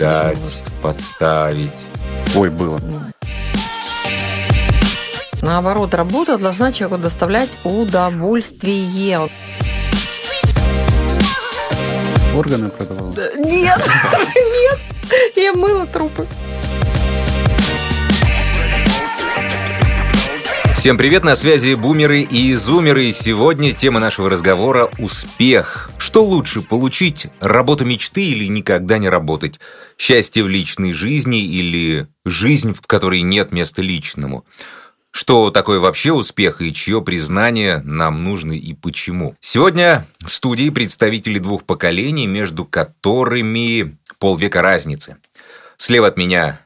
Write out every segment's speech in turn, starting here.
предать, подставить. Ой, было. Наоборот, работа должна человеку доставлять удовольствие. Органы продавал? Нет, нет, я мыла трупы. Всем привет, на связи бумеры и зумеры. И сегодня тема нашего разговора – успех. Что лучше, получить работу мечты или никогда не работать? Счастье в личной жизни или жизнь, в которой нет места личному? Что такое вообще успех и чье признание нам нужно и почему? Сегодня в студии представители двух поколений, между которыми полвека разницы. Слева от меня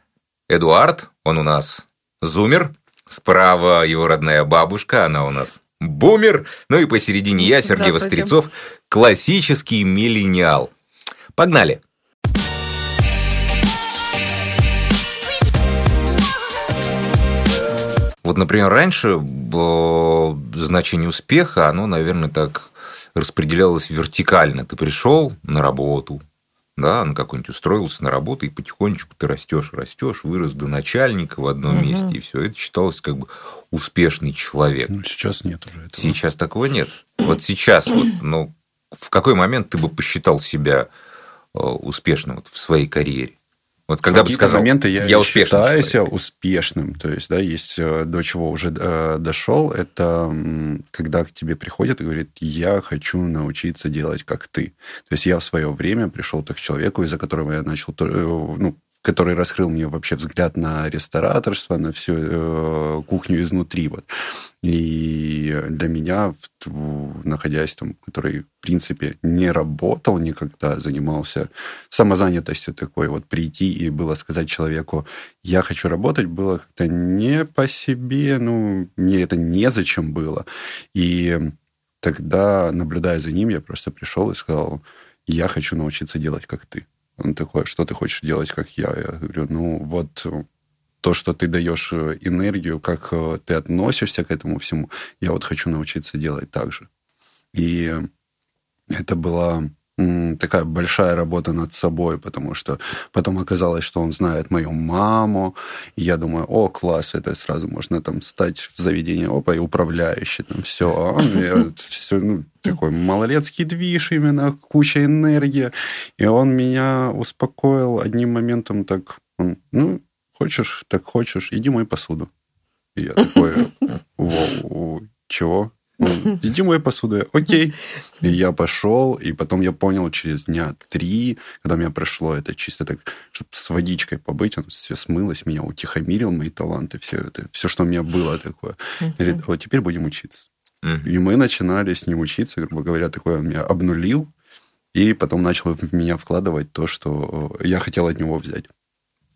Эдуард, он у нас зумер – Справа его родная бабушка, она у нас бумер. Ну и посередине я, Сергей Вострецов, классический миллениал. Погнали! Вот, например, раньше значение успеха, оно, наверное, так распределялось вертикально. Ты пришел на работу, да, на какой-нибудь устроился на работу, и потихонечку ты растешь, растешь, вырос до начальника в одном угу. месте, и все это считалось как бы успешный человек. Ну, сейчас нет уже этого. Сейчас такого нет. Вот сейчас, вот, ну, в какой момент ты бы посчитал себя э, успешным вот, в своей карьере? Вот когда бы сказал, моменты я, я считаюсь человек. успешным. То есть, да, есть э, до чего уже э, дошел, это когда к тебе приходят и говорит, я хочу научиться делать как ты. То есть я в свое время пришел так к человеку, из-за которого я начал, э, ну, который раскрыл мне вообще взгляд на рестораторство, на всю э, кухню изнутри. Вот. И для меня, находясь там, который, в принципе, не работал никогда, занимался самозанятостью такой, вот прийти и было сказать человеку, я хочу работать, было как-то не по себе, ну, мне это незачем было. И тогда, наблюдая за ним, я просто пришел и сказал, я хочу научиться делать, как ты. Он такой, что ты хочешь делать, как я? Я говорю, ну вот то, что ты даешь э, энергию, как э, ты относишься к этому всему, я вот хочу научиться делать так же. И это была такая большая работа над собой, потому что потом оказалось, что он знает мою маму, и я думаю, о, класс, это сразу можно там стать в заведении, опа, и управляющий, там все, а все, ну, такой малолетский движ именно, куча энергии, и он меня успокоил одним моментом так, он, ну, хочешь, так хочешь, иди мой посуду. И я такой, чего? иди мой посуду. Окей. И я пошел, и потом я понял через дня три, когда мне прошло это чисто так, чтобы с водичкой побыть, оно все смылось, меня утихомирил, мои таланты, все это, все, что у меня было такое. Говорит, вот теперь будем учиться. И мы начинали с ним учиться, грубо говоря, такое он меня обнулил, и потом начал в меня вкладывать то, что я хотел от него взять.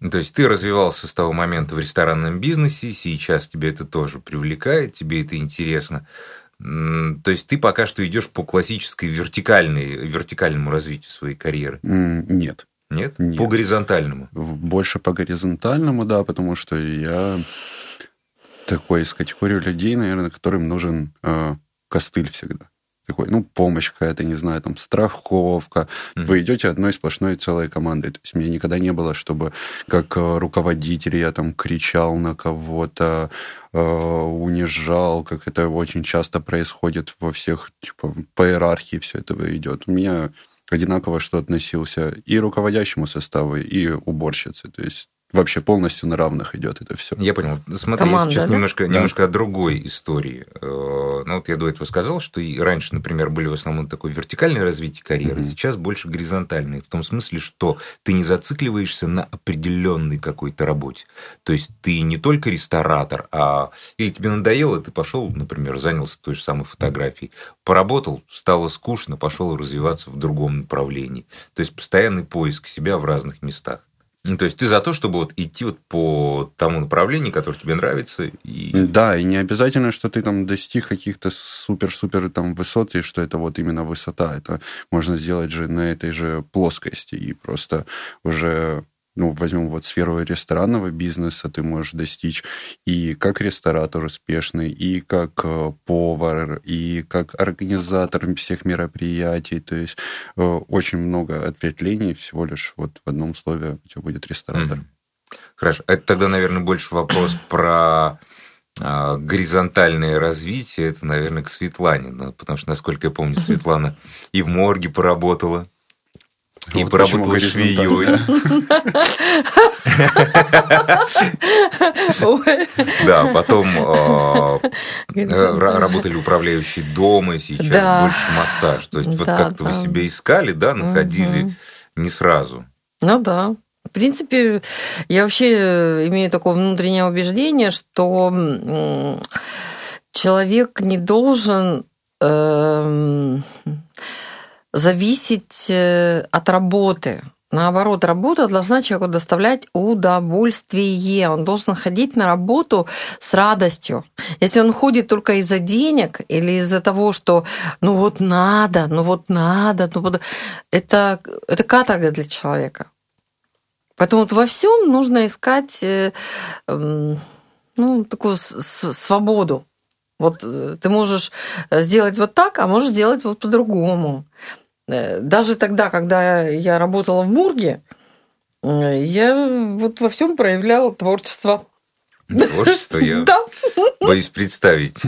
Ну, то есть ты развивался с того момента в ресторанном бизнесе, сейчас тебе это тоже привлекает, тебе это интересно. То есть ты пока что идешь по классической вертикальной, вертикальному развитию своей карьеры? Нет. Нет? Нет. По горизонтальному? Больше по горизонтальному, да, потому что я такой из категории людей, наверное, которым нужен э, костыль всегда такой, ну, помощь какая-то, не знаю, там, страховка. Mm-hmm. Вы идете одной сплошной целой командой. То есть у меня никогда не было, чтобы как э, руководитель я там кричал на кого-то, э, унижал, как это очень часто происходит во всех, типа, по иерархии все это идет. У меня одинаково что относился и руководящему составу, и уборщице. То есть вообще полностью на равных идет это все. Я понял. Смотри, Команда, сейчас да? немножко, да. немножко о другой истории. Э, ну, вот я до этого сказал, что и раньше, например, были в основном такое вертикальное развитие карьеры, mm-hmm. сейчас больше горизонтальное. В том смысле, что ты не зацикливаешься на определенной какой-то работе. То есть ты не только ресторатор, а или тебе надоело, ты пошел, например, занялся той же самой фотографией, поработал, стало скучно, пошел развиваться в другом направлении. То есть постоянный поиск себя в разных местах. Ну, то есть ты за то, чтобы вот идти вот по тому направлению, которое тебе нравится. И... Да, и не обязательно, что ты там достиг каких-то супер-супер там высот, и что это вот именно высота. Это можно сделать же на этой же плоскости и просто уже ну, возьмем вот сферу ресторанного бизнеса, ты можешь достичь и как ресторатор успешный, и как э, повар, и как организатор всех мероприятий. То есть э, очень много ответвлений всего лишь вот в одном слове у тебя будет ресторатор. Хорошо. Это тогда, наверное, больше вопрос про а, горизонтальное развитие, это, наверное, к Светлане, потому что, насколько я помню, Светлана и в морге поработала, и вот поработала швеей. Да, потом э, работали управляющие дома, сейчас больше массаж. То есть вот как-то вы себя искали, да, находили не сразу. Ну да. В принципе, я вообще имею такое внутреннее убеждение, что человек не должен эм, зависеть э, от работы. Наоборот, работа должна человеку доставлять удовольствие. Он должен ходить на работу с радостью. Если он ходит только из-за денег или из-за того, что ну вот надо, ну вот надо, ну вот... это, это каторга для человека. Поэтому вот во всем нужно искать э, ну, такую свободу. Вот э, ты можешь сделать вот так, а можешь сделать вот по-другому. Э, даже тогда, когда я работала в Мурге, я вот во всем проявляла творчество. Творчество я да. боюсь представить.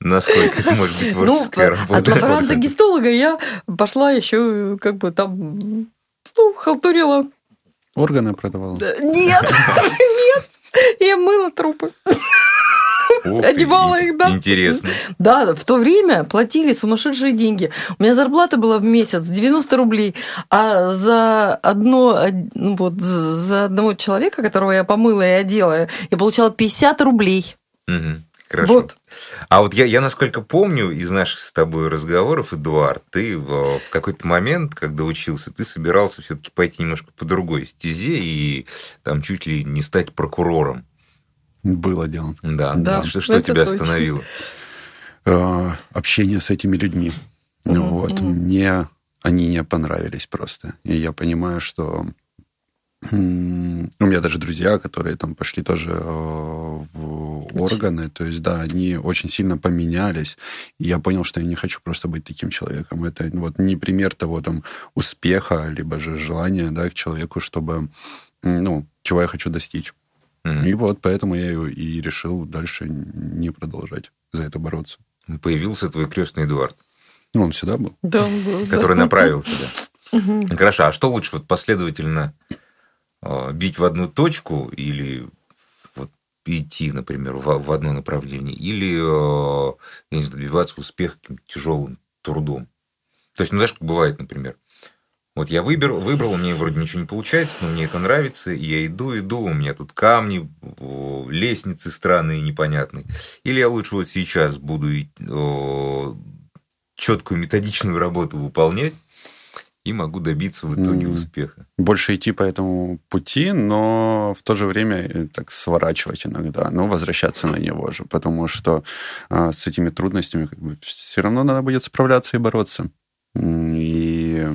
Насколько это может быть творческая ну, работа? От лаборанта гистолога я пошла еще как бы там ну, халтурила. Органы продавала? Нет, нет. Я мыла трупы. Одевала их, да. Интересно. Да, в то время платили сумасшедшие деньги. У меня зарплата была в месяц 90 рублей, а за одно, ну вот, за одного человека, которого я помыла и одела, я получала 50 рублей. Угу. Хорошо. Вот. А вот я, я, насколько помню из наших с тобой разговоров, Эдуард, ты в, в какой-то момент, когда учился, ты собирался все-таки пойти немножко по другой стезе и там чуть ли не стать прокурором. Было дело. Да. да что, что тебя точно. остановило? Э, общение с этими людьми. Ну вот, мне они не понравились просто. И я понимаю, что у меня даже друзья, которые там пошли тоже э, в органы, то есть, да, они очень сильно поменялись, и я понял, что я не хочу просто быть таким человеком. Это вот не пример того там успеха, либо же желания, да, к человеку, чтобы, ну, чего я хочу достичь. Mm-hmm. И вот поэтому я и решил дальше не продолжать за это бороться. Появился твой крестный Эдуард. Ну, он всегда был. Да, он был. Который да. направил тебя. Хорошо, а что лучше вот последовательно а, бить в одну точку или вот идти, например, в, в одно направление, или а, я не знаю, добиваться успеха каким-то тяжелым трудом. То есть, ну, знаешь, как бывает, например, вот я выбер, выбрал, мне вроде ничего не получается, но мне это нравится, и я иду, иду, у меня тут камни, лестницы странные, непонятные. Или я лучше вот сейчас буду четкую методичную работу выполнять, и могу добиться в итоге mm. успеха. Больше идти по этому пути, но в то же время э, так сворачивать иногда, но возвращаться на него же, потому что а, с этими трудностями как бы, все равно надо будет справляться и бороться. И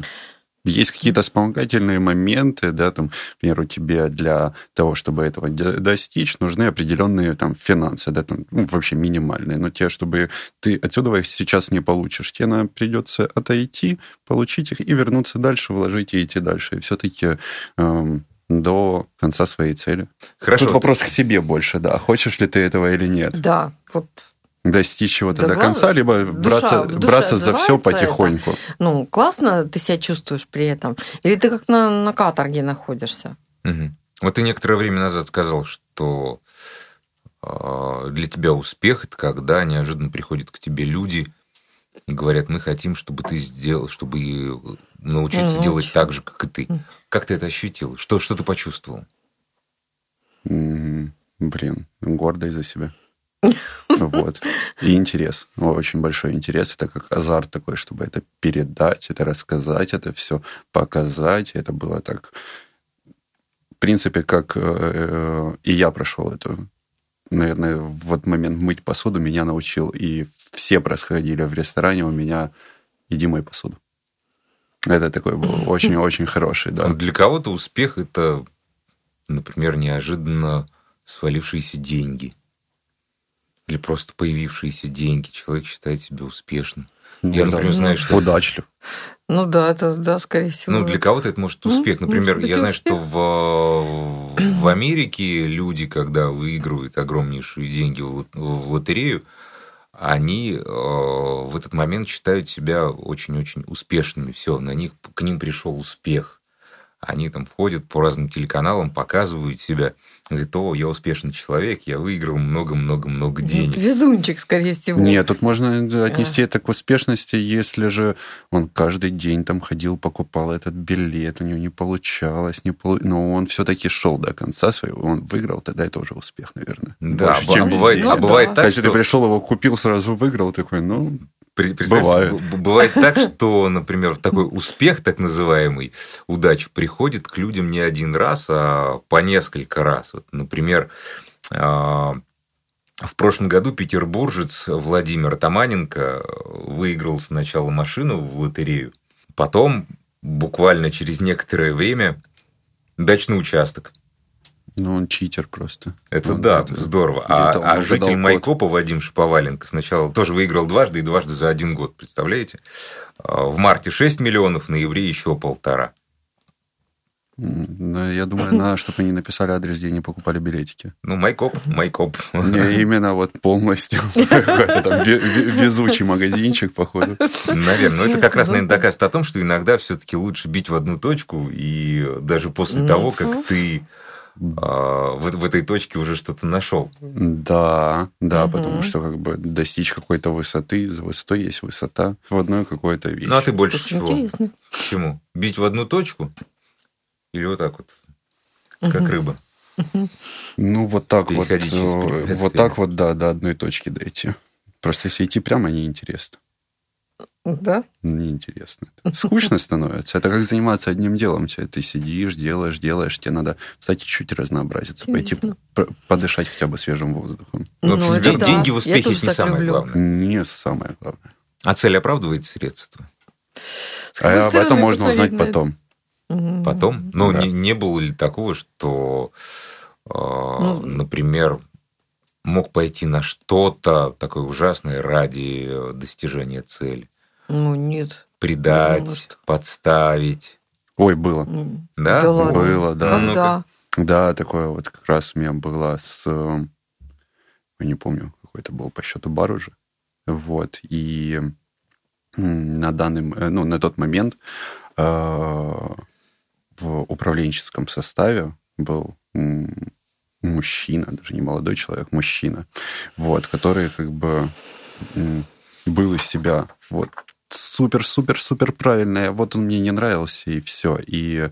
есть какие-то вспомогательные моменты, да, там, к примеру, тебе для того, чтобы этого достичь, нужны определенные там финансы, да, там, ну, вообще минимальные, но те, чтобы ты отсюда их сейчас не получишь, тебе надо придется отойти, получить их и вернуться дальше, вложить и идти дальше. И все-таки эм, до конца своей цели. Хорошо. Тут вопрос к себе больше, да, хочешь ли ты этого или нет. Да, вот достичь чего-то да до конца, либо душа, браться, браться за все потихоньку. Это, ну, классно ты себя чувствуешь при этом. Или ты как на, на каторге находишься. Угу. Вот ты некоторое время назад сказал, что э, для тебя успех это когда неожиданно приходят к тебе люди и говорят, мы хотим, чтобы ты сделал, чтобы научиться ну, делать так же, как и ты. Как ты это ощутил? Что, что ты почувствовал? Блин, гордость за себя. Вот. И интерес. Очень большой интерес. Это как азарт такой, чтобы это передать, это рассказать, это все показать. Это было так... В принципе, как э, и я прошел эту наверное, в этот момент мыть посуду меня научил. И все происходили в ресторане у меня, иди мой посуду. Это такой был очень-очень хороший, да. Для кого-то успех – это, например, неожиданно свалившиеся деньги. Или просто появившиеся деньги. Человек считает себя успешным. Ну, Я, например, да, знаю, что... Удачлив. Ну да, это, да, скорее всего. Ну, для кого-то это может успех. Например, я знаю, успех. что в, в Америке люди, когда выигрывают огромнейшие деньги в лотерею, они э, в этот момент считают себя очень-очень успешными. Все, на них, к ним пришел успех. Они там ходят по разным телеканалам, показывают себя. Говорит, о, я успешный человек, я выиграл много-много-много денег. Везунчик, скорее всего. Нет, тут можно отнести а. это к успешности, если же он каждый день там ходил, покупал этот билет, у него не получалось, не полу... но он все-таки шел до конца своего, он выиграл, тогда это уже успех, наверное. Да, Больше, а, бывает, а бывает да. так, Если что... ты пришел, его купил, сразу выиграл, такой, ну, Бывает. Бывает так, что, например, такой успех, так называемый, удача, приходит к людям не один раз, а по несколько раз. Вот, например, а, в прошлом году петербуржец Владимир Таманенко выиграл сначала машину в лотерею, потом, буквально через некоторое время, дачный участок – ну, он читер просто. Это он, да, это, здорово. А, а житель Майкопа Вадим Шаповаленко сначала тоже выиграл дважды и дважды за один год, представляете? А, в марте 6 миллионов, в ноябре еще полтора. Ну, я думаю, надо, чтобы они написали адрес, где они покупали билетики. Ну, Майкоп, Майкоп. Не, именно вот полностью. Там везучий магазинчик, походу. Наверное. Но это как раз, наверное, доказывает о том, что иногда все-таки лучше бить в одну точку, и даже после того, как ты в, в этой точке уже что-то нашел. Да, да, угу. потому что как бы достичь какой-то высоты, за высотой есть высота в одной какой-то вещи. Ну, а ты больше Очень чего? Интересно. К чему? Бить в одну точку? Или вот так вот, как угу. рыба? Ну, вот так вот. Э, вот так вот, да, до одной точки дойти. Просто если идти прямо, неинтересно. Да? Неинтересно. Скучно становится. Это как заниматься одним делом. Ты сидишь, делаешь, делаешь. Тебе надо, кстати, чуть разнообразиться. Интересно. Пойти подышать хотя бы свежим воздухом. Но ну, это деньги да. в успехе это не самое люблю. главное. Не самое главное. А цель оправдывает средства? А об этом можно узнать потом. Потом? Ну, да. не, не было ли такого, что, э, ну, например, мог пойти на что-то такое ужасное ради достижения цели? Ну, нет. Предать, Может. подставить. Ой, было. Да? да ладно. Было, да. Когда? Да, такое вот как раз у меня было с... Я не помню, какой это был по счету бар уже. Вот. И на данный... Э, ну, на тот момент э, в управленческом составе был мужчина, даже не молодой человек, мужчина, вот, который как бы был из себя вот супер-супер-супер правильное, вот он мне не нравился, и все. И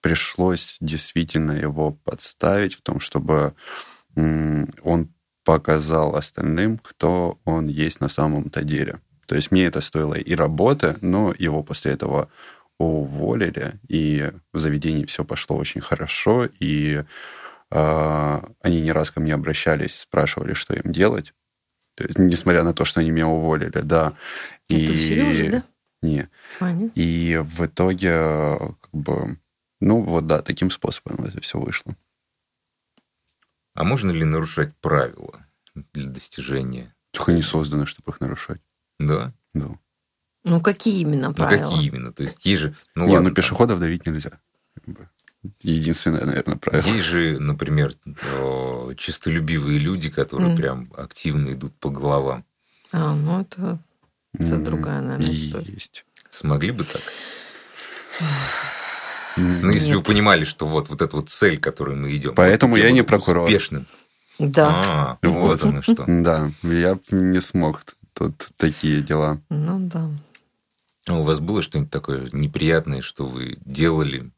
пришлось действительно его подставить в том, чтобы он показал остальным, кто он есть на самом-то деле. То есть мне это стоило и работы, но его после этого уволили, и в заведении все пошло очень хорошо, и э, они не раз ко мне обращались, спрашивали, что им делать. То есть, несмотря на то, что они меня уволили, да. Это и... Сережа, да? Не. А, И в итоге, как бы, ну вот да, таким способом это все вышло. А можно ли нарушать правила для достижения? Их они созданы, чтобы их нарушать. Да? Да. Ну, какие именно правила? Ну, какие именно? То есть, есть же... Ну, Не, ладно, ну, пешеходов давить нельзя. Единственное, наверное, правило. Есть же, например, чистолюбивые люди, которые mm. прям активно идут по головам. А, ну это, это mm. другая, наверное, история. Есть. Смогли бы так? Ну, если Нет. вы понимали, что вот, вот эта вот цель, к которой мы идем. Поэтому я не прокурор. Успешным. Да. А, вот оно что. Да, я не смог тут такие дела. Ну да. А у вас было что-нибудь такое неприятное, что вы делали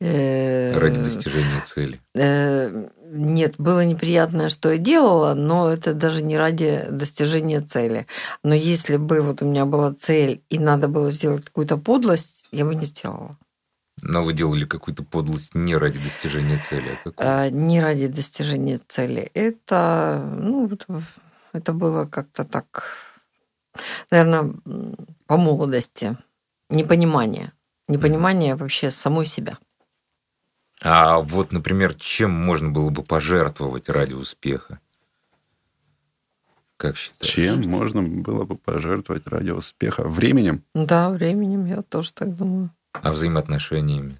Ради достижения цели. Э, нет, было неприятное, что я делала, но это даже не ради достижения цели. Но если бы вот у меня была цель и надо было сделать какую-то подлость, я бы не сделала. Но вы делали какую-то подлость не ради достижения цели, а какую? А, не ради достижения цели. Это, ну, это, это было как-то так, наверное, по молодости. непонимание. Непонимание вообще самой себя. А вот, например, чем можно было бы пожертвовать ради успеха? Как считаешь? Чем можно было бы пожертвовать ради успеха? Временем? Да, временем, я тоже так думаю. А взаимоотношениями?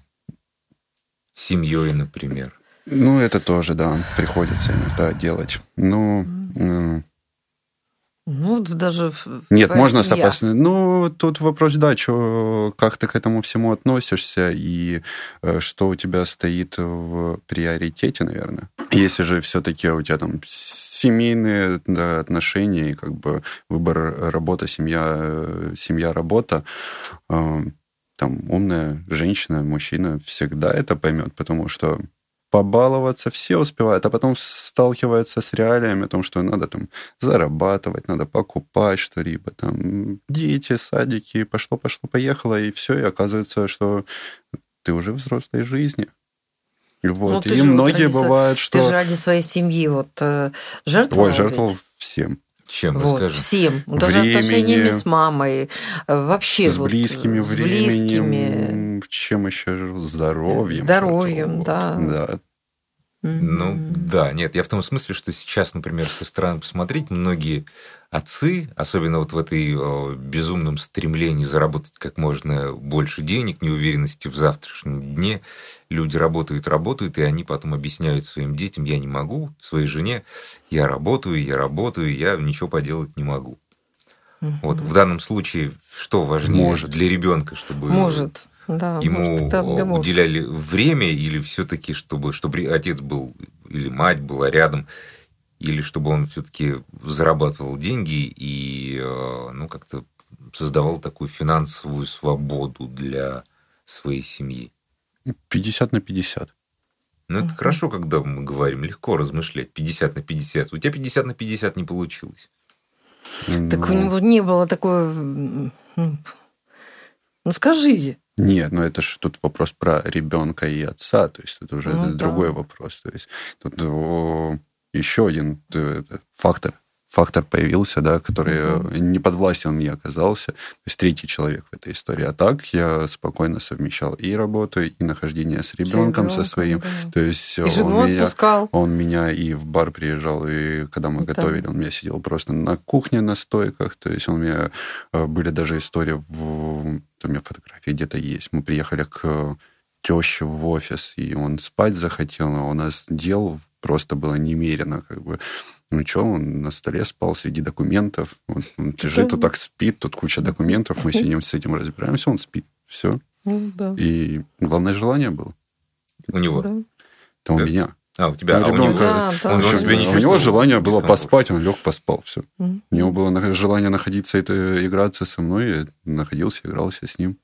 Семьей, например? Ну, это тоже, да, приходится иногда делать. Ну, ну, даже... Нет, можно сопоставить. Ну, тут вопрос, да, чё, как ты к этому всему относишься и э, что у тебя стоит в приоритете, наверное. Если же все-таки у тебя там семейные да, отношения и как бы выбор работа, семья, э, семья, работа, э, там умная женщина, мужчина всегда это поймет, потому что побаловаться все успевают, а потом сталкиваются с реалиями о том, что надо там зарабатывать, надо покупать что-либо, там дети, садики, пошло, пошло, поехало, и все, и оказывается, что ты уже в взрослой жизни. Вот. Ну, и многие вот бывают, что... Ты же ради своей семьи вот э, жертвовал? Ой, жертвовал ведь? всем. Чем, вот, расскажи. Всем. Даже времени, отношениями с мамой. Э, вообще. С вот, близкими с временем. Близкими. Чем еще? Здоровьем. Здоровьем, да. Да. Ну, да, нет, я в том смысле, что сейчас, например, со стороны посмотреть, многие отцы, особенно вот в этой о, безумном стремлении заработать как можно больше денег, неуверенности в завтрашнем дне, люди работают, работают, и они потом объясняют своим детям, я не могу, своей жене, я работаю, я работаю, я ничего поделать не могу. Вот в данном случае что важнее Может. для ребенка, чтобы Может да, ему может, уделяли время или все-таки, чтобы, чтобы отец был или мать была рядом, или чтобы он все-таки зарабатывал деньги и э, ну, как-то создавал такую финансовую свободу для своей семьи? 50 на 50. Ну, это uh хорошо, когда мы говорим, легко размышлять. 50 на 50. У тебя 50 на 50 не получилось. Так у ну. него не было такой... Ну, скажи. Нет, но это же тут вопрос про ребенка и отца, то есть это уже ну, другой да. вопрос. То есть тут еще один э, фактор фактор появился, да, который угу. не под властью он мне оказался. То есть третий человек в этой истории. А так я спокойно совмещал и работу, и нахождение с ребенком, со своим. Да. То есть и он меня, отпускал. он меня и в бар приезжал, и когда мы да. готовили, он меня сидел просто на кухне на стойках. То есть он у меня э, были даже истории в у меня фотографии где-то есть. Мы приехали к теще в офис, и он спать захотел, а у нас дел просто было немерено, как бы. Ну что, он на столе спал среди документов. Он, он лежит, тут так спит, тут куча документов, мы сидим с этим разбираемся, он спит. Все. Ну, да. И главное желание было. У него? Да. Это у меня. А, у тебя, а у него, да, да. он, он себя не У него желание было поспать, он лег, поспал, все. Mm-hmm. У него было желание находиться, это, играться со мной, я находился, игрался с ним.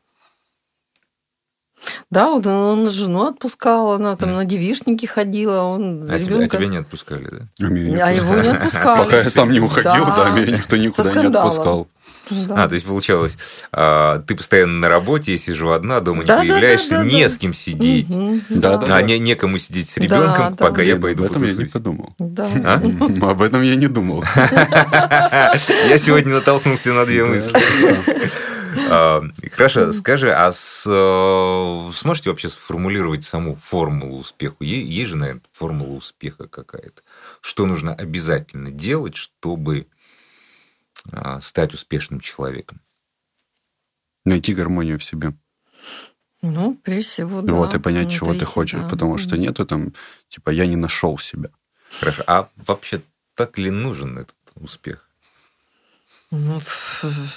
Да, он, он жену отпускал, она там на девишники ходила, он а, тебя, а тебя не отпускали, да? А, не а его не отпускали. Пока я сам не уходил, да, да меня никто никуда не отпускал. Да. А, то есть получалось, а, ты постоянно на работе, я сижу одна, дома да, не да, появляешься, да, да, не да. с кем сидеть. Угу, да, да, а не, некому сидеть с ребенком, да, пока да. я пойду Об этом потусусь. я не подумал. Да. А? Об этом я не думал. Я сегодня натолкнулся на две мысли. А, хорошо, скажи, а э, сможете вообще сформулировать саму формулу успеха? Есть же, наверное, формула успеха какая-то. Что нужно обязательно делать, чтобы а, стать успешным человеком? Найти гармонию в себе. Ну, прежде всего, да. Вот, и понять, чего ты хочешь. Себя. Потому что нету там, типа, я не нашел себя. Хорошо. А вообще так ли нужен этот успех? Ну,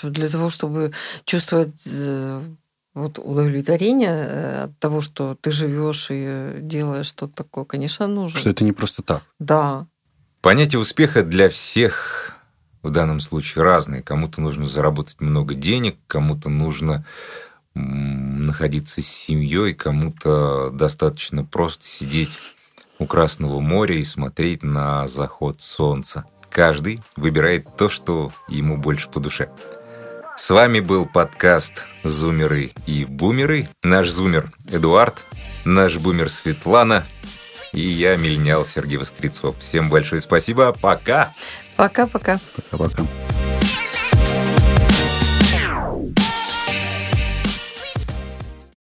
для того, чтобы чувствовать э, вот удовлетворение э, от того, что ты живешь и делаешь что-то такое, конечно, нужно. Что это не просто так. Да. Понятие успеха для всех в данном случае разные. Кому-то нужно заработать много денег, кому-то нужно находиться с семьей, кому-то достаточно просто сидеть у Красного моря и смотреть на заход солнца. Каждый выбирает то, что ему больше по душе. С вами был подкаст «Зумеры и бумеры». Наш зумер Эдуард, наш бумер Светлана и я, миллениал Сергей Вострецов. Всем большое спасибо. Пока! Пока-пока. Пока-пока.